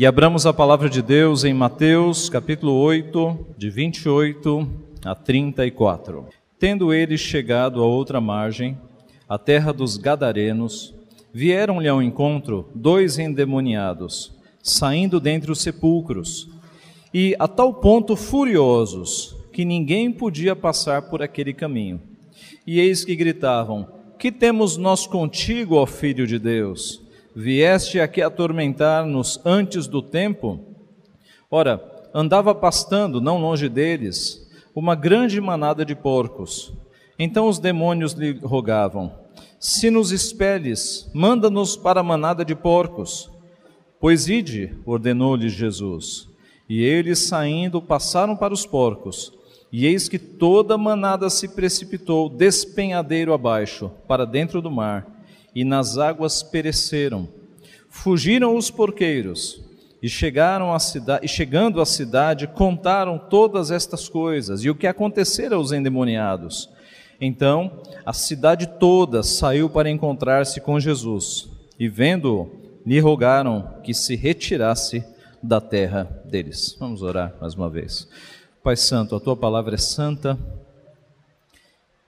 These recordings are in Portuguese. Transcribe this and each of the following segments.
E abramos a palavra de Deus em Mateus, capítulo 8, de 28 a 34. Tendo eles chegado a outra margem, a terra dos Gadarenos, vieram-lhe ao encontro dois endemoniados, saindo dentre os sepulcros, e a tal ponto furiosos que ninguém podia passar por aquele caminho. E eis que gritavam: Que temos nós contigo, ó Filho de Deus? Vieste aqui atormentar-nos antes do tempo? Ora, andava pastando, não longe deles, uma grande manada de porcos. Então os demônios lhe rogavam: Se nos expeles, manda-nos para a manada de porcos. Pois ide, ordenou-lhe Jesus. E eles, saindo, passaram para os porcos. E eis que toda a manada se precipitou despenhadeiro abaixo, para dentro do mar e nas águas pereceram. Fugiram os porqueiros e chegaram à cidade, e chegando à cidade, contaram todas estas coisas e o que acontecera aos endemoniados. Então, a cidade toda saiu para encontrar-se com Jesus, e vendo-o, lhe rogaram que se retirasse da terra deles. Vamos orar mais uma vez. Pai Santo, a tua palavra é santa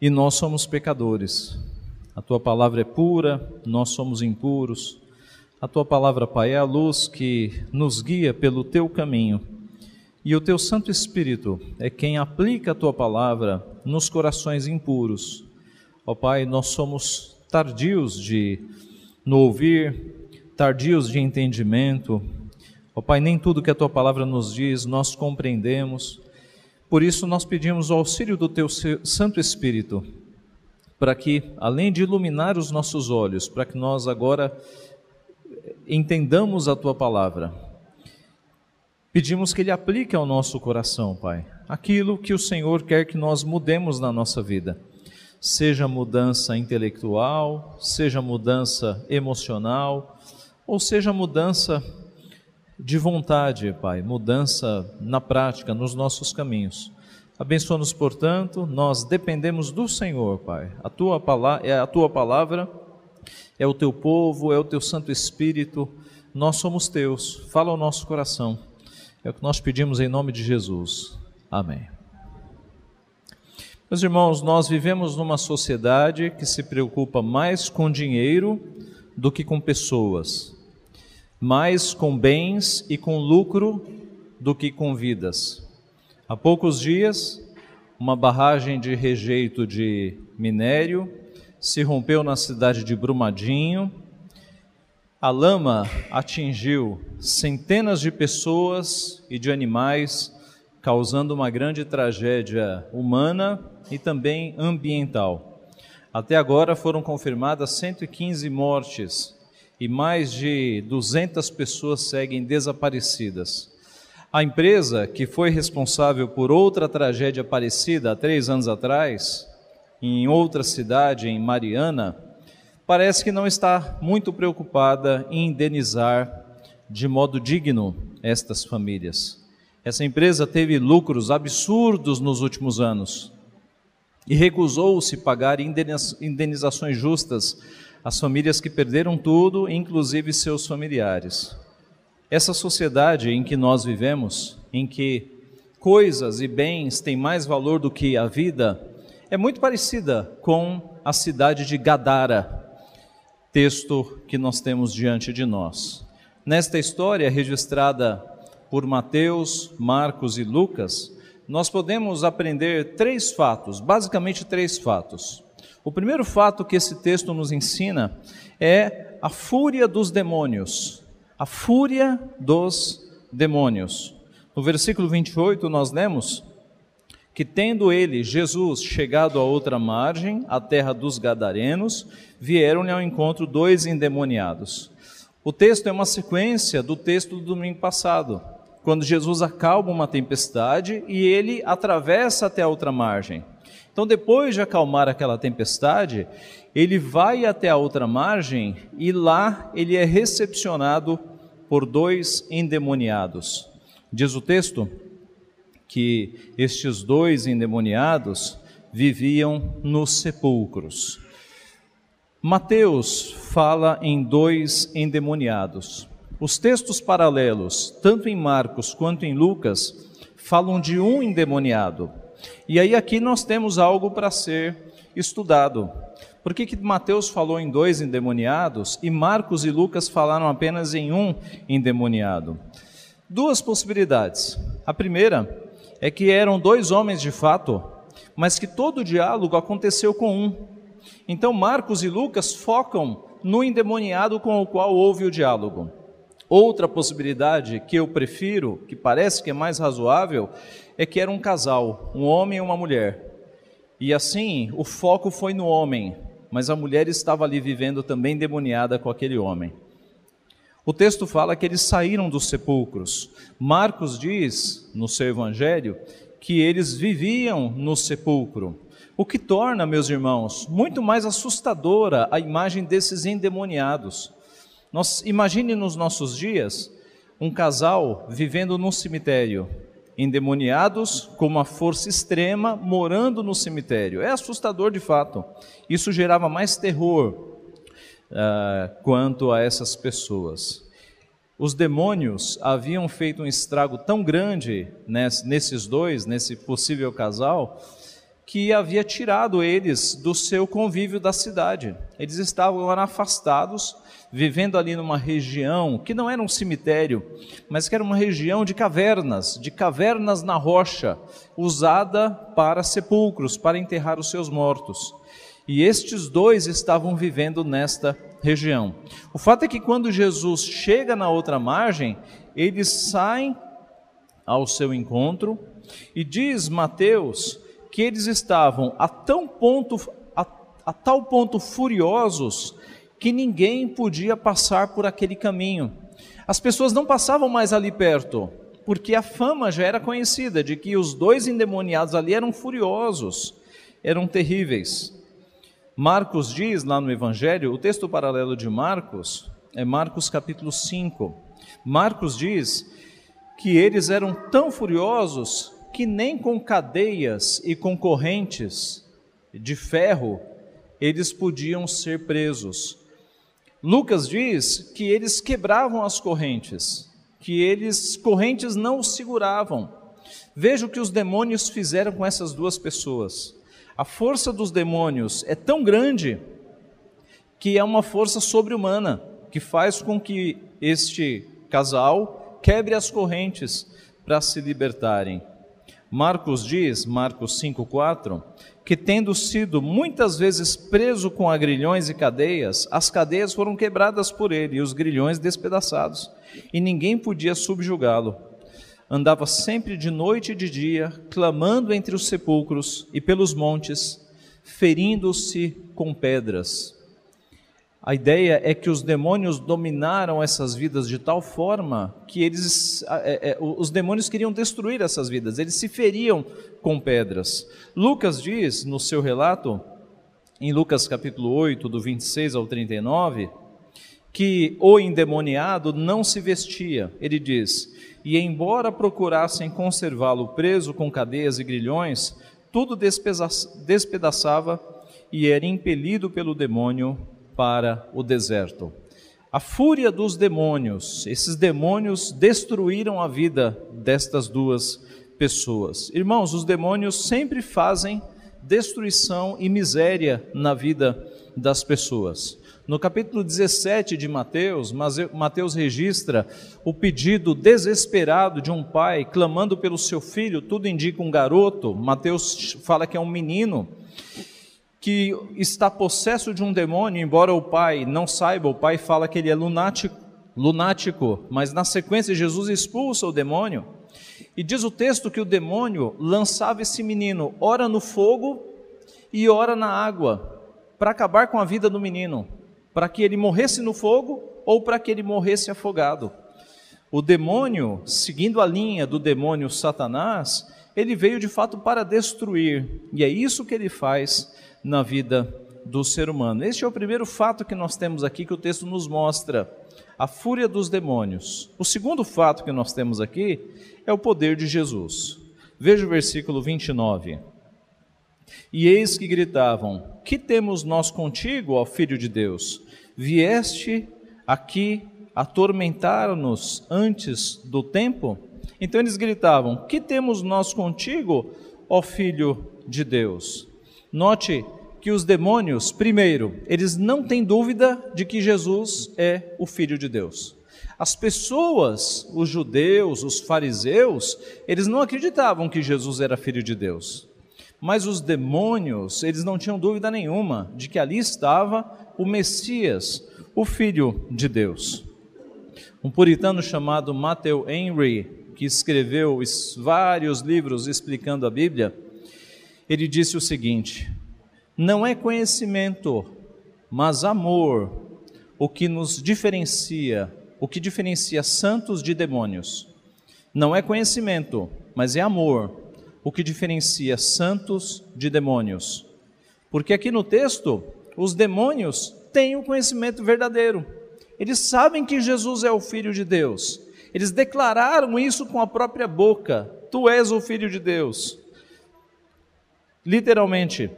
e nós somos pecadores. A tua palavra é pura, nós somos impuros. A tua palavra, Pai, é a luz que nos guia pelo teu caminho. E o teu Santo Espírito é quem aplica a tua palavra nos corações impuros. Ó Pai, nós somos tardios de no ouvir, tardios de entendimento. Ó Pai, nem tudo que a tua palavra nos diz nós compreendemos. Por isso nós pedimos o auxílio do teu Santo Espírito para que, além de iluminar os nossos olhos, para que nós agora entendamos a tua palavra, pedimos que Ele aplique ao nosso coração, Pai, aquilo que o Senhor quer que nós mudemos na nossa vida. Seja mudança intelectual, seja mudança emocional, ou seja mudança de vontade, Pai, mudança na prática, nos nossos caminhos. Abençoa-nos, portanto, nós dependemos do Senhor, Pai. A tua, palavra, é a tua palavra, é o teu povo, é o teu Santo Espírito, nós somos teus. Fala ao nosso coração. É o que nós pedimos em nome de Jesus. Amém. Meus irmãos, nós vivemos numa sociedade que se preocupa mais com dinheiro do que com pessoas, mais com bens e com lucro do que com vidas. Há poucos dias, uma barragem de rejeito de minério se rompeu na cidade de Brumadinho. A lama atingiu centenas de pessoas e de animais, causando uma grande tragédia humana e também ambiental. Até agora foram confirmadas 115 mortes e mais de 200 pessoas seguem desaparecidas. A empresa que foi responsável por outra tragédia parecida há três anos atrás, em outra cidade, em Mariana, parece que não está muito preocupada em indenizar de modo digno estas famílias. Essa empresa teve lucros absurdos nos últimos anos e recusou-se pagar indenizações justas às famílias que perderam tudo, inclusive seus familiares. Essa sociedade em que nós vivemos, em que coisas e bens têm mais valor do que a vida, é muito parecida com a cidade de Gadara, texto que nós temos diante de nós. Nesta história registrada por Mateus, Marcos e Lucas, nós podemos aprender três fatos, basicamente três fatos. O primeiro fato que esse texto nos ensina é a fúria dos demônios a fúria dos demônios. No versículo 28, nós lemos que, tendo ele, Jesus, chegado a outra margem, a terra dos Gadarenos, vieram-lhe ao encontro dois endemoniados. O texto é uma sequência do texto do domingo passado, quando Jesus acalma uma tempestade e ele atravessa até a outra margem. Então, depois de acalmar aquela tempestade, ele vai até a outra margem e lá ele é recepcionado por dois endemoniados. Diz o texto que estes dois endemoniados viviam nos sepulcros. Mateus fala em dois endemoniados. Os textos paralelos, tanto em Marcos quanto em Lucas, falam de um endemoniado. E aí aqui nós temos algo para ser estudado. Por que, que Mateus falou em dois endemoniados e Marcos e Lucas falaram apenas em um endemoniado? Duas possibilidades. A primeira é que eram dois homens de fato, mas que todo o diálogo aconteceu com um. Então Marcos e Lucas focam no endemoniado com o qual houve o diálogo. Outra possibilidade que eu prefiro, que parece que é mais razoável, é que era um casal, um homem e uma mulher. E assim, o foco foi no homem, mas a mulher estava ali vivendo também demoniada com aquele homem. O texto fala que eles saíram dos sepulcros. Marcos diz, no seu evangelho, que eles viviam no sepulcro. O que torna, meus irmãos, muito mais assustadora a imagem desses endemoniados. Nós imagine nos nossos dias um casal vivendo num cemitério, endemoniados com uma força extrema morando no cemitério. É assustador de fato. Isso gerava mais terror uh, quanto a essas pessoas. Os demônios haviam feito um estrago tão grande nesses dois, nesse possível casal, que havia tirado eles do seu convívio da cidade. Eles estavam afastados, vivendo ali numa região que não era um cemitério, mas que era uma região de cavernas, de cavernas na rocha, usada para sepulcros, para enterrar os seus mortos. E estes dois estavam vivendo nesta região. O fato é que quando Jesus chega na outra margem, eles saem ao seu encontro e diz Mateus que eles estavam a, tão ponto, a, a tal ponto furiosos que ninguém podia passar por aquele caminho. As pessoas não passavam mais ali perto, porque a fama já era conhecida de que os dois endemoniados ali eram furiosos, eram terríveis. Marcos diz lá no Evangelho, o texto paralelo de Marcos é Marcos capítulo 5. Marcos diz que eles eram tão furiosos que nem com cadeias e com correntes de ferro eles podiam ser presos. Lucas diz que eles quebravam as correntes, que eles correntes não os seguravam. Veja o que os demônios fizeram com essas duas pessoas. A força dos demônios é tão grande que é uma força sobre-humana que faz com que este casal quebre as correntes para se libertarem. Marcos diz, Marcos 5:4, que tendo sido muitas vezes preso com agrilhões e cadeias, as cadeias foram quebradas por ele e os grilhões despedaçados, e ninguém podia subjugá-lo andava sempre de noite e de dia, clamando entre os sepulcros e pelos montes, ferindo-se com pedras. A ideia é que os demônios dominaram essas vidas de tal forma que eles, é, é, os demônios queriam destruir essas vidas, eles se feriam com pedras. Lucas diz no seu relato, em Lucas capítulo 8, do 26 ao 39, que o endemoniado não se vestia. Ele diz: e embora procurassem conservá-lo preso com cadeias e grilhões, tudo despedaçava e era impelido pelo demônio para o deserto. A fúria dos demônios, esses demônios destruíram a vida destas duas pessoas. Irmãos, os demônios sempre fazem destruição e miséria na vida das pessoas. No capítulo 17 de Mateus, Mateus registra o pedido desesperado de um pai clamando pelo seu filho, tudo indica um garoto, Mateus fala que é um menino, que está possesso de um demônio, embora o pai não saiba, o pai fala que ele é lunático, lunático, mas na sequência Jesus expulsa o demônio. E diz o texto que o demônio lançava esse menino ora no fogo e ora na água, para acabar com a vida do menino para que ele morresse no fogo ou para que ele morresse afogado. O demônio, seguindo a linha do demônio Satanás, ele veio de fato para destruir, e é isso que ele faz na vida do ser humano. Este é o primeiro fato que nós temos aqui que o texto nos mostra, a fúria dos demônios. O segundo fato que nós temos aqui é o poder de Jesus. Veja o versículo 29. E eis que gritavam: Que temos nós contigo, ó Filho de Deus? Vieste aqui atormentar-nos antes do tempo? Então eles gritavam: Que temos nós contigo, ó Filho de Deus? Note que os demônios, primeiro, eles não têm dúvida de que Jesus é o Filho de Deus. As pessoas, os judeus, os fariseus, eles não acreditavam que Jesus era Filho de Deus. Mas os demônios, eles não tinham dúvida nenhuma de que ali estava o Messias, o Filho de Deus. Um puritano chamado Matthew Henry, que escreveu vários livros explicando a Bíblia, ele disse o seguinte: não é conhecimento, mas amor o que nos diferencia, o que diferencia santos de demônios. Não é conhecimento, mas é amor o que diferencia santos de demônios. Porque aqui no texto, os demônios têm o conhecimento verdadeiro. Eles sabem que Jesus é o Filho de Deus. Eles declararam isso com a própria boca: Tu és o Filho de Deus. Literalmente,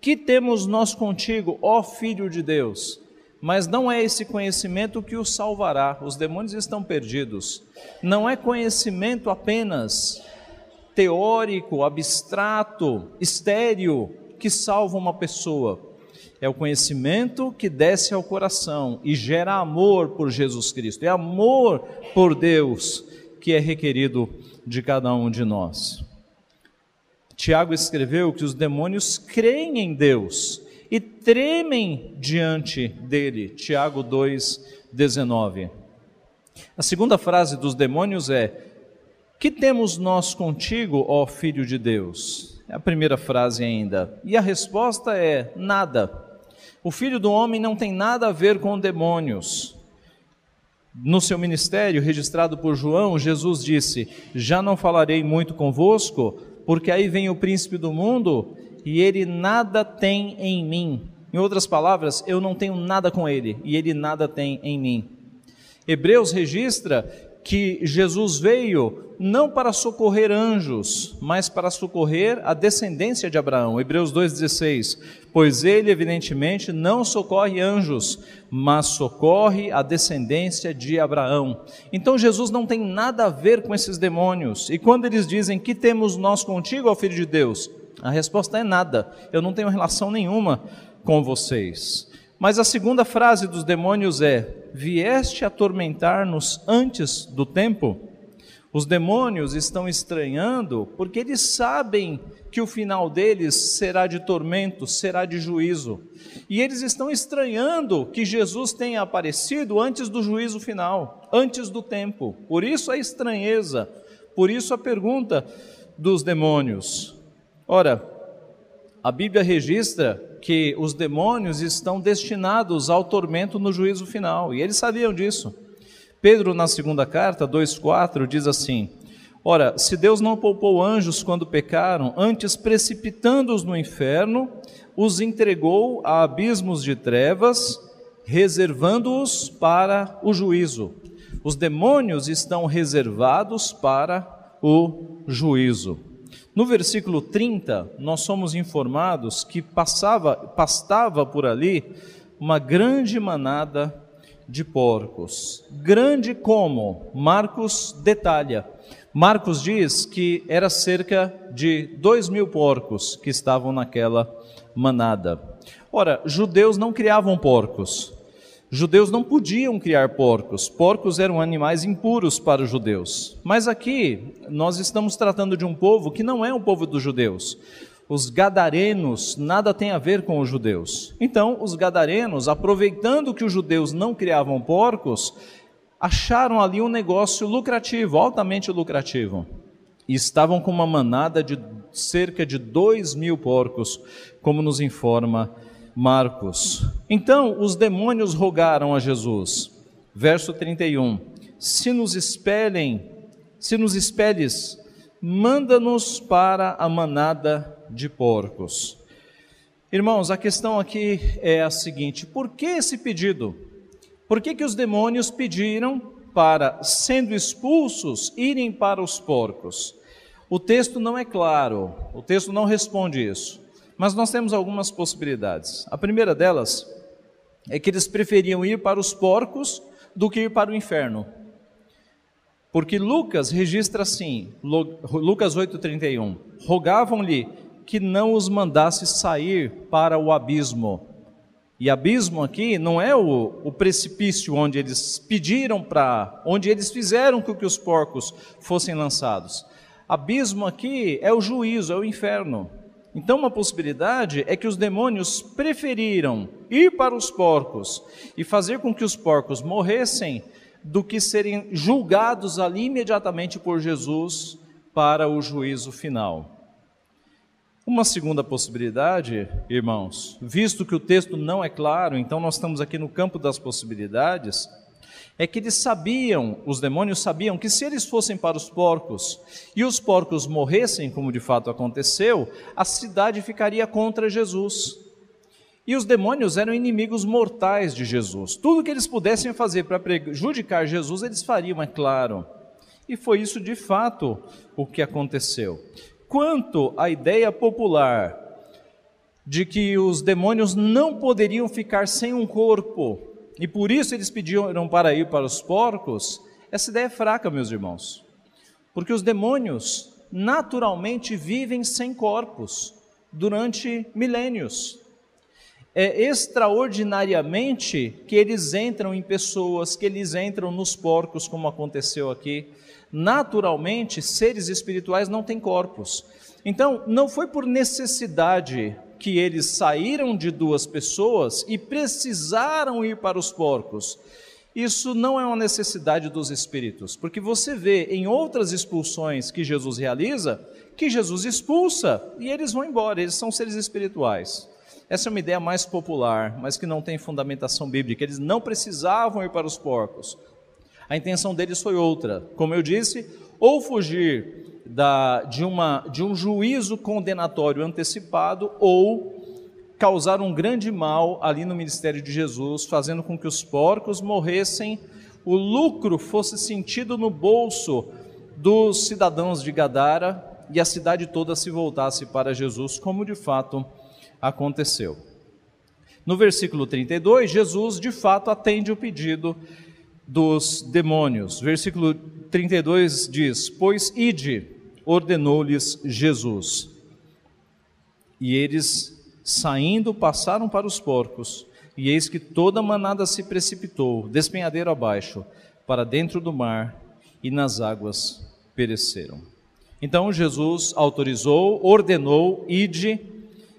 que temos nós contigo, ó Filho de Deus? Mas não é esse conhecimento que os salvará, os demônios estão perdidos. Não é conhecimento apenas teórico, abstrato, estéreo que salva uma pessoa. É o conhecimento que desce ao coração e gera amor por Jesus Cristo. É amor por Deus que é requerido de cada um de nós. Tiago escreveu que os demônios creem em Deus e tremem diante dele. Tiago 2:19. A segunda frase dos demônios é: Que temos nós contigo, ó filho de Deus? É a primeira frase ainda. E a resposta é: nada. O filho do homem não tem nada a ver com demônios. No seu ministério, registrado por João, Jesus disse: Já não falarei muito convosco, porque aí vem o príncipe do mundo e ele nada tem em mim. Em outras palavras, eu não tenho nada com ele e ele nada tem em mim. Hebreus registra que Jesus veio não para socorrer anjos, mas para socorrer a descendência de Abraão. Hebreus 2,16. Pois ele, evidentemente, não socorre anjos, mas socorre a descendência de Abraão. Então Jesus não tem nada a ver com esses demônios. E quando eles dizem que temos nós contigo, ó Filho de Deus, a resposta é nada. Eu não tenho relação nenhuma com vocês. Mas a segunda frase dos demônios é: Vieste atormentar-nos antes do tempo? Os demônios estão estranhando porque eles sabem que o final deles será de tormento, será de juízo. E eles estão estranhando que Jesus tenha aparecido antes do juízo final, antes do tempo. Por isso a estranheza, por isso a pergunta dos demônios. Ora, a Bíblia registra que os demônios estão destinados ao tormento no juízo final, e eles sabiam disso. Pedro, na segunda carta, 2,4, diz assim: Ora, se Deus não poupou anjos quando pecaram, antes precipitando-os no inferno, os entregou a abismos de trevas, reservando-os para o juízo. Os demônios estão reservados para o juízo. No versículo 30, nós somos informados que passava, pastava por ali uma grande manada de porcos. Grande como? Marcos detalha. Marcos diz que era cerca de dois mil porcos que estavam naquela manada. Ora, judeus não criavam porcos. Judeus não podiam criar porcos, porcos eram animais impuros para os judeus. Mas aqui nós estamos tratando de um povo que não é um povo dos judeus. Os gadarenos nada tem a ver com os judeus. Então, os gadarenos, aproveitando que os judeus não criavam porcos, acharam ali um negócio lucrativo, altamente lucrativo. E estavam com uma manada de cerca de dois mil porcos, como nos informa Marcos. Então os demônios rogaram a Jesus, verso 31, se nos espelhem, se nos espelhes, manda-nos para a manada de porcos. Irmãos, a questão aqui é a seguinte: por que esse pedido? Por que, que os demônios pediram para, sendo expulsos, irem para os porcos? O texto não é claro, o texto não responde isso. Mas nós temos algumas possibilidades. A primeira delas é que eles preferiam ir para os porcos do que ir para o inferno. Porque Lucas registra assim, Lucas 8,31: rogavam-lhe que não os mandasse sair para o abismo. E abismo aqui não é o, o precipício onde eles pediram para, onde eles fizeram com que os porcos fossem lançados. Abismo aqui é o juízo, é o inferno. Então, uma possibilidade é que os demônios preferiram ir para os porcos e fazer com que os porcos morressem do que serem julgados ali imediatamente por Jesus para o juízo final. Uma segunda possibilidade, irmãos, visto que o texto não é claro, então nós estamos aqui no campo das possibilidades, é que eles sabiam, os demônios sabiam, que se eles fossem para os porcos e os porcos morressem, como de fato aconteceu, a cidade ficaria contra Jesus. E os demônios eram inimigos mortais de Jesus. Tudo que eles pudessem fazer para prejudicar Jesus, eles fariam, é claro. E foi isso de fato o que aconteceu. Quanto à ideia popular de que os demônios não poderiam ficar sem um corpo, e por isso eles pediram para ir para os porcos, essa ideia é fraca, meus irmãos. Porque os demônios naturalmente vivem sem corpos durante milênios. É extraordinariamente que eles entram em pessoas, que eles entram nos porcos, como aconteceu aqui. Naturalmente, seres espirituais não têm corpos. Então, não foi por necessidade que eles saíram de duas pessoas e precisaram ir para os porcos. Isso não é uma necessidade dos espíritos, porque você vê em outras expulsões que Jesus realiza, que Jesus expulsa e eles vão embora, eles são seres espirituais. Essa é uma ideia mais popular, mas que não tem fundamentação bíblica. Eles não precisavam ir para os porcos. A intenção deles foi outra. Como eu disse, ou fugir da, de, uma, de um juízo condenatório antecipado ou causar um grande mal ali no ministério de Jesus, fazendo com que os porcos morressem, o lucro fosse sentido no bolso dos cidadãos de Gadara e a cidade toda se voltasse para Jesus, como de fato aconteceu. No versículo 32, Jesus de fato atende o pedido dos demônios. Versículo 32 diz: Pois ide, ordenou-lhes Jesus. E eles, saindo, passaram para os porcos, e eis que toda a manada se precipitou, despenhadeiro abaixo, para dentro do mar, e nas águas pereceram. Então Jesus autorizou, ordenou, ide.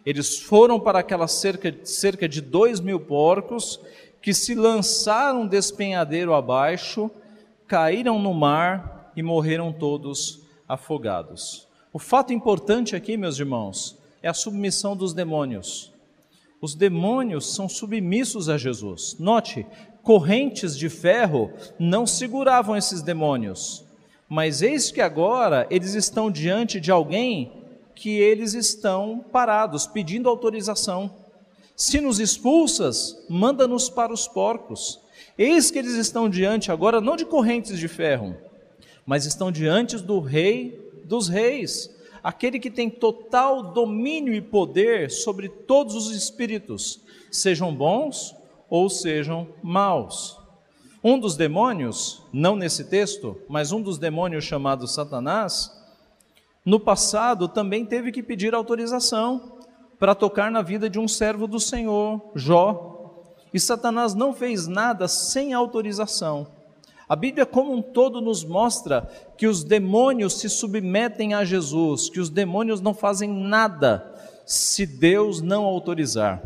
Eles foram para aquela cerca, cerca de dois mil porcos, que se lançaram despenhadeiro abaixo, caíram no mar e morreram todos afogados. O fato importante aqui, meus irmãos, é a submissão dos demônios. Os demônios são submissos a Jesus. Note, correntes de ferro não seguravam esses demônios, mas eis que agora eles estão diante de alguém que eles estão parados, pedindo autorização. Se nos expulsas, manda-nos para os porcos. Eis que eles estão diante agora não de correntes de ferro, mas estão diante do Rei dos Reis, aquele que tem total domínio e poder sobre todos os espíritos, sejam bons ou sejam maus. Um dos demônios, não nesse texto, mas um dos demônios chamado Satanás, no passado também teve que pedir autorização para tocar na vida de um servo do Senhor, Jó. E Satanás não fez nada sem autorização. A Bíblia como um todo nos mostra que os demônios se submetem a Jesus, que os demônios não fazem nada se Deus não autorizar.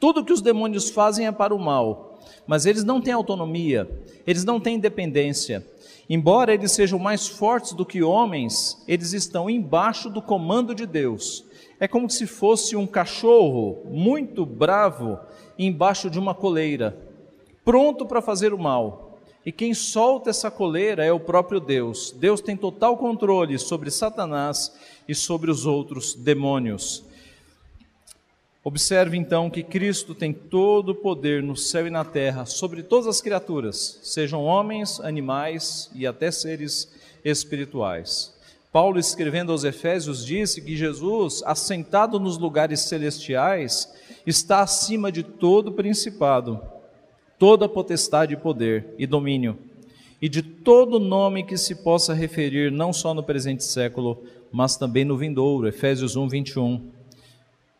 Tudo que os demônios fazem é para o mal, mas eles não têm autonomia, eles não têm independência. Embora eles sejam mais fortes do que homens, eles estão embaixo do comando de Deus. É como se fosse um cachorro muito bravo embaixo de uma coleira, pronto para fazer o mal. E quem solta essa coleira é o próprio Deus. Deus tem total controle sobre Satanás e sobre os outros demônios. Observe então que Cristo tem todo o poder no céu e na terra sobre todas as criaturas, sejam homens, animais e até seres espirituais. Paulo, escrevendo aos Efésios, disse que Jesus, assentado nos lugares celestiais, está acima de todo principado toda potestade e poder e domínio, e de todo nome que se possa referir não só no presente século, mas também no vindouro. Efésios 1, 21.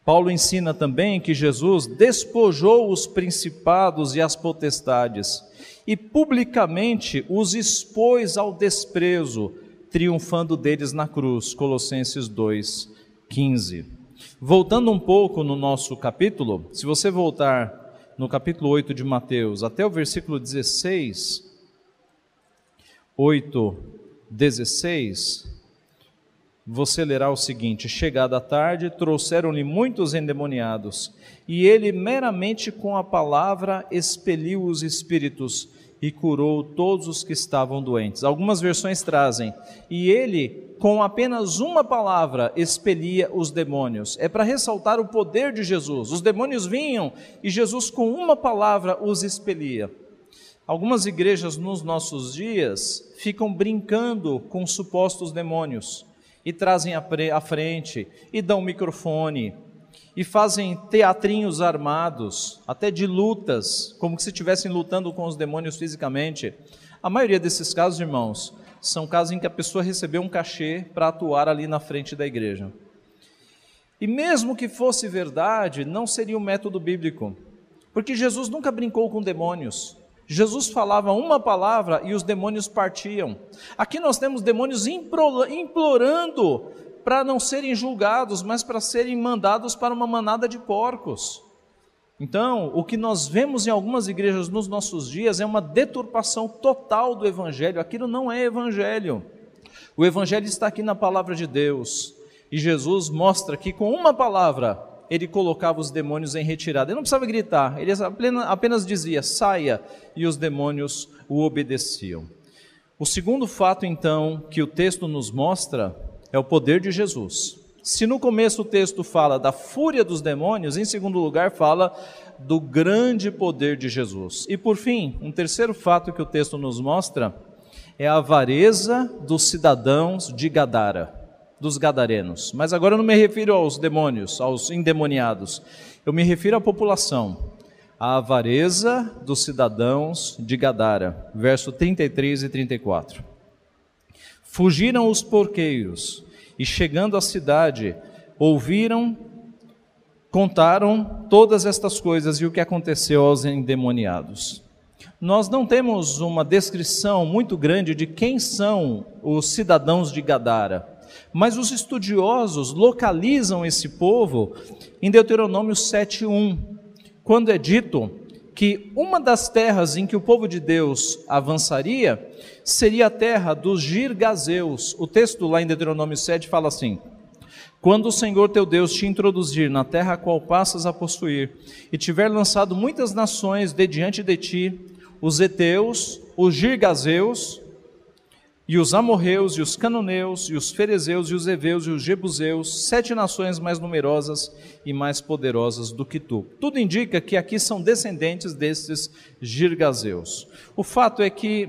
Paulo ensina também que Jesus despojou os principados e as potestades e publicamente os expôs ao desprezo, triunfando deles na cruz. Colossenses 2, 15. Voltando um pouco no nosso capítulo, se você voltar no capítulo 8 de Mateus até o versículo 16, 8, 16, você lerá o seguinte: Chegada a tarde, trouxeram-lhe muitos endemoniados, e ele meramente com a palavra expeliu os espíritos e curou todos os que estavam doentes. Algumas versões trazem, e ele com apenas uma palavra expelia os demônios. É para ressaltar o poder de Jesus. Os demônios vinham e Jesus com uma palavra os expelia. Algumas igrejas nos nossos dias ficam brincando com supostos demônios e trazem à frente, e dão microfone, e fazem teatrinhos armados, até de lutas, como se estivessem lutando com os demônios fisicamente. A maioria desses casos, irmãos, são casos em que a pessoa recebeu um cachê para atuar ali na frente da igreja. E mesmo que fosse verdade, não seria um método bíblico, porque Jesus nunca brincou com demônios. Jesus falava uma palavra e os demônios partiam. Aqui nós temos demônios implorando para não serem julgados, mas para serem mandados para uma manada de porcos. Então, o que nós vemos em algumas igrejas nos nossos dias é uma deturpação total do evangelho. Aquilo não é evangelho. O evangelho está aqui na palavra de Deus. E Jesus mostra que com uma palavra ele colocava os demônios em retirada. Ele não precisava gritar, ele apenas dizia: saia, e os demônios o obedeciam. O segundo fato, então, que o texto nos mostra é o poder de Jesus. Se no começo o texto fala da fúria dos demônios, em segundo lugar fala do grande poder de Jesus. E por fim, um terceiro fato que o texto nos mostra é a avareza dos cidadãos de Gadara dos gadarenos. Mas agora eu não me refiro aos demônios, aos endemoniados. Eu me refiro à população, à avareza dos cidadãos de Gadara. Verso 33 e 34. Fugiram os porqueiros e chegando à cidade, ouviram, contaram todas estas coisas e o que aconteceu aos endemoniados. Nós não temos uma descrição muito grande de quem são os cidadãos de Gadara. Mas os estudiosos localizam esse povo em Deuteronômio 7:1, quando é dito que uma das terras em que o povo de Deus avançaria seria a terra dos Girgazeus. O texto lá em Deuteronômio 7 fala assim: quando o Senhor teu Deus te introduzir na terra a qual passas a possuir, e tiver lançado muitas nações de diante de ti, os heteus, os girgazeus, e os amorreus, e os canoneus, e os ferezeus, e os heveus, e os jebuseus, sete nações mais numerosas e mais poderosas do que tu. Tudo indica que aqui são descendentes destes girgazeus. O fato é que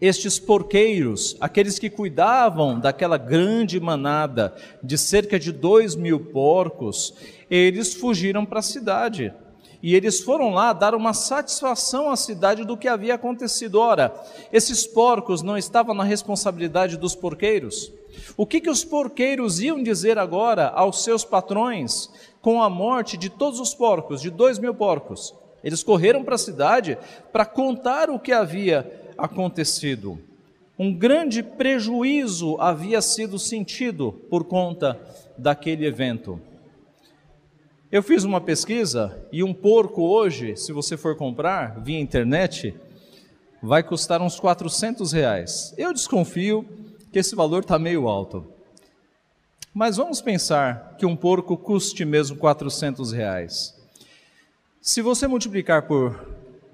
estes porqueiros, aqueles que cuidavam daquela grande manada de cerca de dois mil porcos, eles fugiram para a cidade e eles foram lá dar uma satisfação à cidade do que havia acontecido. Ora, esses porcos não estavam na responsabilidade dos porqueiros? O que, que os porqueiros iam dizer agora aos seus patrões com a morte de todos os porcos, de dois mil porcos? Eles correram para a cidade para contar o que havia acontecido. Um grande prejuízo havia sido sentido por conta daquele evento. Eu fiz uma pesquisa e um porco hoje, se você for comprar via internet, vai custar uns 400 reais. Eu desconfio que esse valor está meio alto. Mas vamos pensar que um porco custe mesmo 400 reais. Se você multiplicar por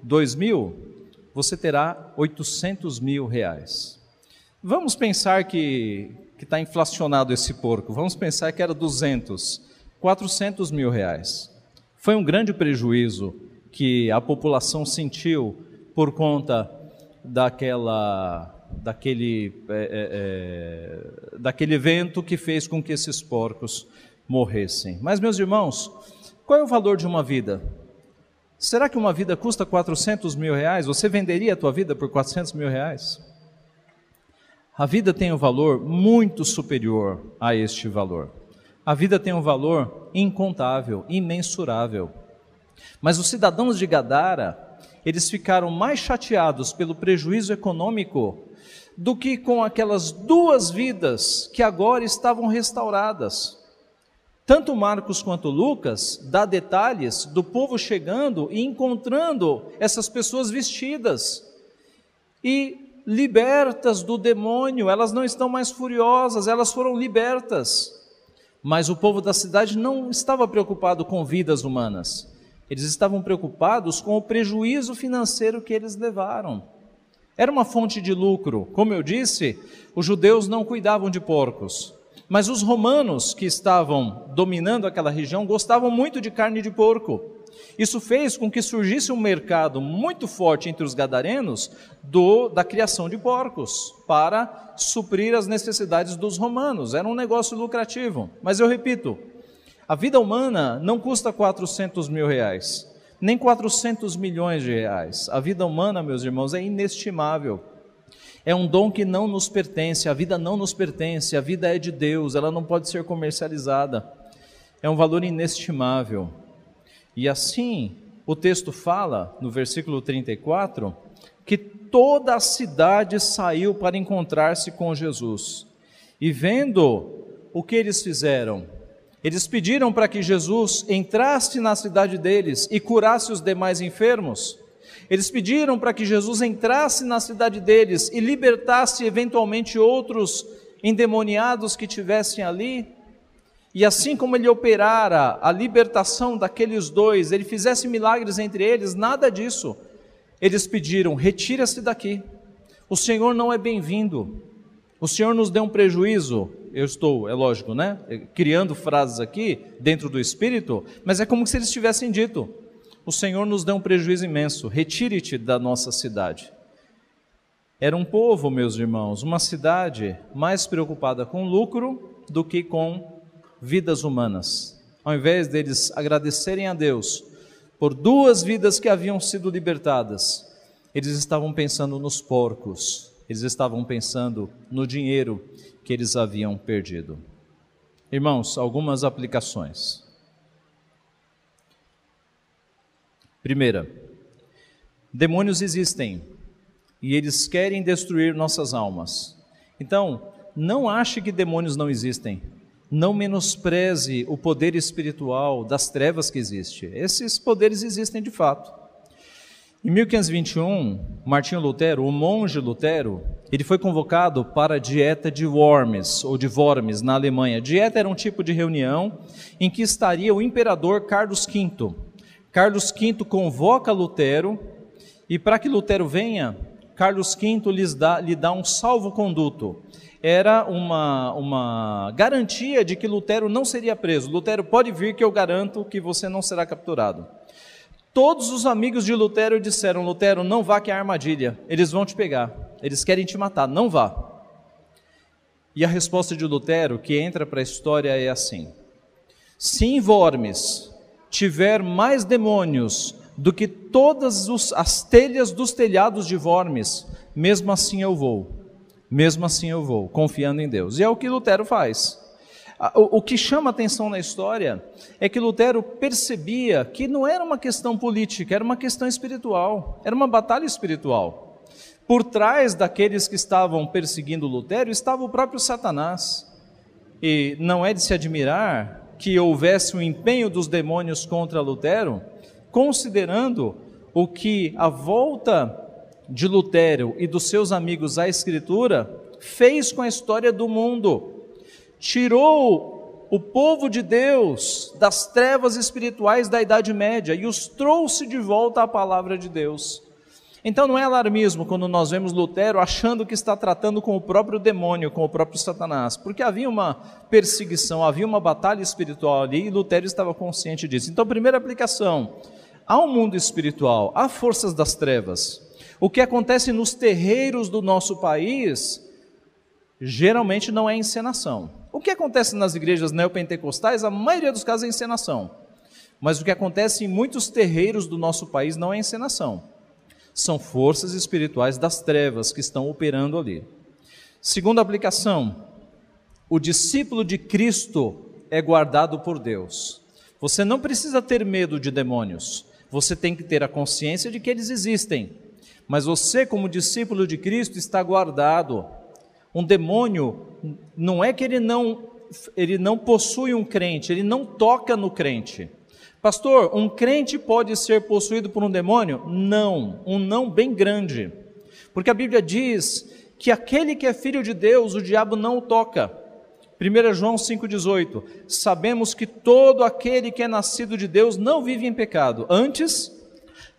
2 mil, você terá 800 mil reais. Vamos pensar que está inflacionado esse porco. Vamos pensar que era 200. 400 mil reais. Foi um grande prejuízo que a população sentiu por conta daquela, daquele, é, é, daquele evento que fez com que esses porcos morressem. Mas, meus irmãos, qual é o valor de uma vida? Será que uma vida custa 400 mil reais? Você venderia a tua vida por 400 mil reais? A vida tem um valor muito superior a este valor. A vida tem um valor incontável, imensurável. Mas os cidadãos de Gadara, eles ficaram mais chateados pelo prejuízo econômico do que com aquelas duas vidas que agora estavam restauradas. Tanto Marcos quanto Lucas dá detalhes do povo chegando e encontrando essas pessoas vestidas e libertas do demônio, elas não estão mais furiosas, elas foram libertas. Mas o povo da cidade não estava preocupado com vidas humanas. Eles estavam preocupados com o prejuízo financeiro que eles levaram. Era uma fonte de lucro. Como eu disse, os judeus não cuidavam de porcos. Mas os romanos que estavam dominando aquela região gostavam muito de carne de porco. Isso fez com que surgisse um mercado muito forte entre os gadarenos do, da criação de porcos para suprir as necessidades dos romanos. Era um negócio lucrativo. Mas eu repito, a vida humana não custa 400 mil reais, nem 400 milhões de reais. A vida humana, meus irmãos, é inestimável. É um dom que não nos pertence, a vida não nos pertence, a vida é de Deus, ela não pode ser comercializada. É um valor inestimável. E assim, o texto fala, no versículo 34, que toda a cidade saiu para encontrar-se com Jesus. E vendo o que eles fizeram, eles pediram para que Jesus entrasse na cidade deles e curasse os demais enfermos. Eles pediram para que Jesus entrasse na cidade deles e libertasse eventualmente outros endemoniados que tivessem ali. E assim como ele operara a libertação daqueles dois, ele fizesse milagres entre eles, nada disso. Eles pediram: retira-se daqui. O Senhor não é bem-vindo. O Senhor nos deu um prejuízo. Eu estou, é lógico, né? Criando frases aqui dentro do espírito, mas é como se eles tivessem dito: o Senhor nos deu um prejuízo imenso, retire-te da nossa cidade. Era um povo, meus irmãos, uma cidade mais preocupada com lucro do que com vidas humanas. Ao invés deles agradecerem a Deus por duas vidas que haviam sido libertadas, eles estavam pensando nos porcos, eles estavam pensando no dinheiro que eles haviam perdido. Irmãos, algumas aplicações. Primeira, demônios existem e eles querem destruir nossas almas. Então, não ache que demônios não existem. Não menospreze o poder espiritual das trevas que existe. Esses poderes existem de fato. Em 1521, Martinho Lutero, o monge Lutero, ele foi convocado para a dieta de Worms, ou de Worms, na Alemanha. Dieta era um tipo de reunião em que estaria o imperador Carlos V, Carlos V convoca Lutero e para que Lutero venha, Carlos V lhes dá, lhe dá um salvo-conduto. Era uma, uma garantia de que Lutero não seria preso. Lutero pode vir que eu garanto que você não será capturado. Todos os amigos de Lutero disseram: Lutero, não vá que é armadilha, eles vão te pegar, eles querem te matar, não vá. E a resposta de Lutero, que entra para a história, é assim: Se em Worms tiver mais demônios do que todas as telhas dos telhados de Vormes, mesmo assim eu vou. Mesmo assim eu vou, confiando em Deus. E é o que Lutero faz. O, que chama atenção na história é que Lutero percebia que não era uma questão política, era uma questão espiritual, era uma batalha espiritual. Por trás daqueles que estavam perseguindo Lutero estava o próprio Satanás. E não é de se admirar que houvesse um empenho dos demônios contra Lutero, considerando o que a volta de Lutero e dos seus amigos à Escritura fez com a história do mundo. Tirou o povo de Deus das trevas espirituais da Idade Média e os trouxe de volta à palavra de Deus. Então não é alarmismo quando nós vemos Lutero achando que está tratando com o próprio demônio, com o próprio Satanás, porque havia uma perseguição, havia uma batalha espiritual ali e Lutero estava consciente disso. Então, primeira aplicação: há um mundo espiritual, há forças das trevas. O que acontece nos terreiros do nosso país geralmente não é encenação. O que acontece nas igrejas neopentecostais, a maioria dos casos é encenação. Mas o que acontece em muitos terreiros do nosso país não é encenação. São forças espirituais das trevas que estão operando ali. Segunda aplicação: o discípulo de Cristo é guardado por Deus. Você não precisa ter medo de demônios. Você tem que ter a consciência de que eles existem. Mas você, como discípulo de Cristo, está guardado. Um demônio não é que ele não ele não possui um crente, ele não toca no crente. Pastor, um crente pode ser possuído por um demônio? Não, um não bem grande. Porque a Bíblia diz que aquele que é filho de Deus, o diabo não o toca. 1 João 5,18: Sabemos que todo aquele que é nascido de Deus não vive em pecado. Antes,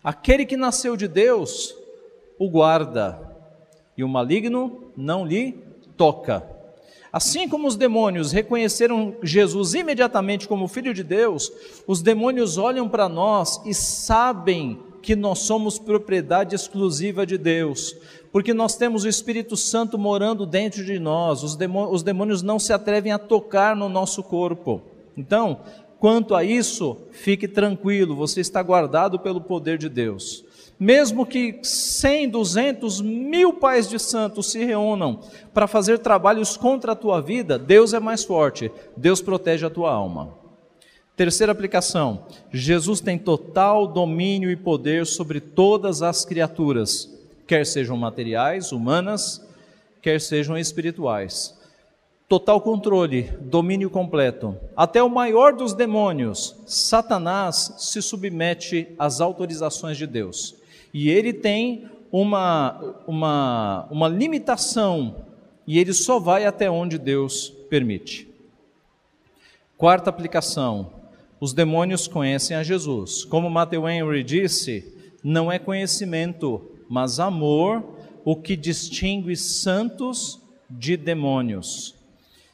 aquele que nasceu de Deus o guarda, e o maligno não lhe toca. Assim como os demônios reconheceram Jesus imediatamente como Filho de Deus, os demônios olham para nós e sabem que nós somos propriedade exclusiva de Deus, porque nós temos o Espírito Santo morando dentro de nós, os demônios, os demônios não se atrevem a tocar no nosso corpo. Então, quanto a isso, fique tranquilo, você está guardado pelo poder de Deus. Mesmo que 100, 200, mil pais de santos se reúnam para fazer trabalhos contra a tua vida, Deus é mais forte, Deus protege a tua alma. Terceira aplicação: Jesus tem total domínio e poder sobre todas as criaturas quer sejam materiais, humanas, quer sejam espirituais. Total controle, domínio completo. Até o maior dos demônios, Satanás, se submete às autorizações de Deus. E ele tem uma, uma, uma limitação, e ele só vai até onde Deus permite. Quarta aplicação: os demônios conhecem a Jesus. Como Matthew Henry disse, não é conhecimento mas amor o que distingue santos de demônios.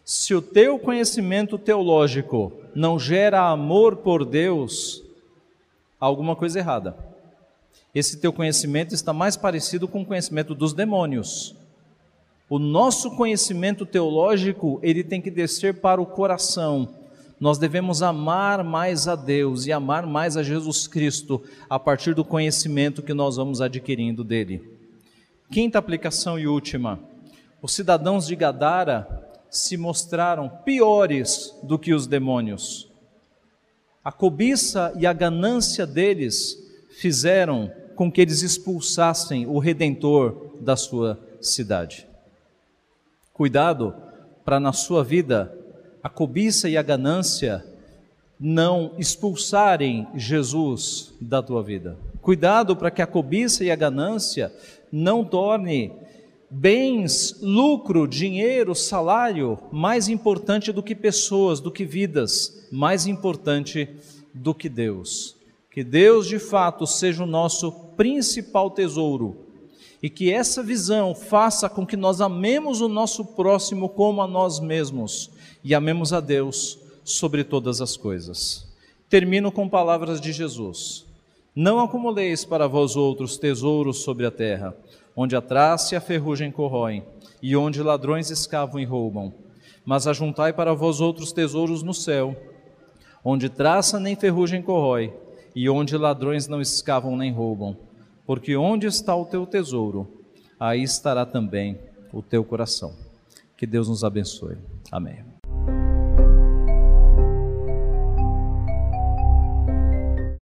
Se o teu conhecimento teológico não gera amor por Deus, alguma coisa errada. Esse teu conhecimento está mais parecido com o conhecimento dos demônios. O nosso conhecimento teológico, ele tem que descer para o coração, nós devemos amar mais a Deus e amar mais a Jesus Cristo a partir do conhecimento que nós vamos adquirindo dele. Quinta aplicação e última: os cidadãos de Gadara se mostraram piores do que os demônios. A cobiça e a ganância deles fizeram com que eles expulsassem o redentor da sua cidade. Cuidado para na sua vida a cobiça e a ganância não expulsarem Jesus da tua vida. Cuidado para que a cobiça e a ganância não torne bens, lucro, dinheiro, salário mais importante do que pessoas, do que vidas, mais importante do que Deus. Que Deus de fato seja o nosso principal tesouro e que essa visão faça com que nós amemos o nosso próximo como a nós mesmos e amemos a Deus sobre todas as coisas. Termino com palavras de Jesus: Não acumuleis para vós outros tesouros sobre a terra, onde a traça e a ferrugem corroem, e onde ladrões escavam e roubam. Mas ajuntai para vós outros tesouros no céu, onde traça nem ferrugem corrói, e onde ladrões não escavam nem roubam. Porque onde está o teu tesouro, aí estará também o teu coração. Que Deus nos abençoe. Amém.